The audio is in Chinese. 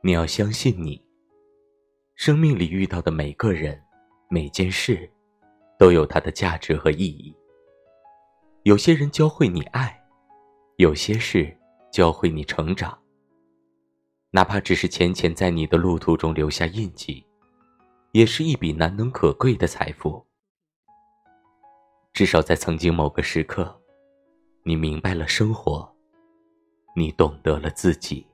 你要相信你。生命里遇到的每个人每件事都有它的价值和意义。有些人教会你爱有些事教会你成长。哪怕只是浅浅在你的路途中留下印记也是一笔难能可贵的财富。至少在曾经某个时刻你明白了生活你懂得了自己。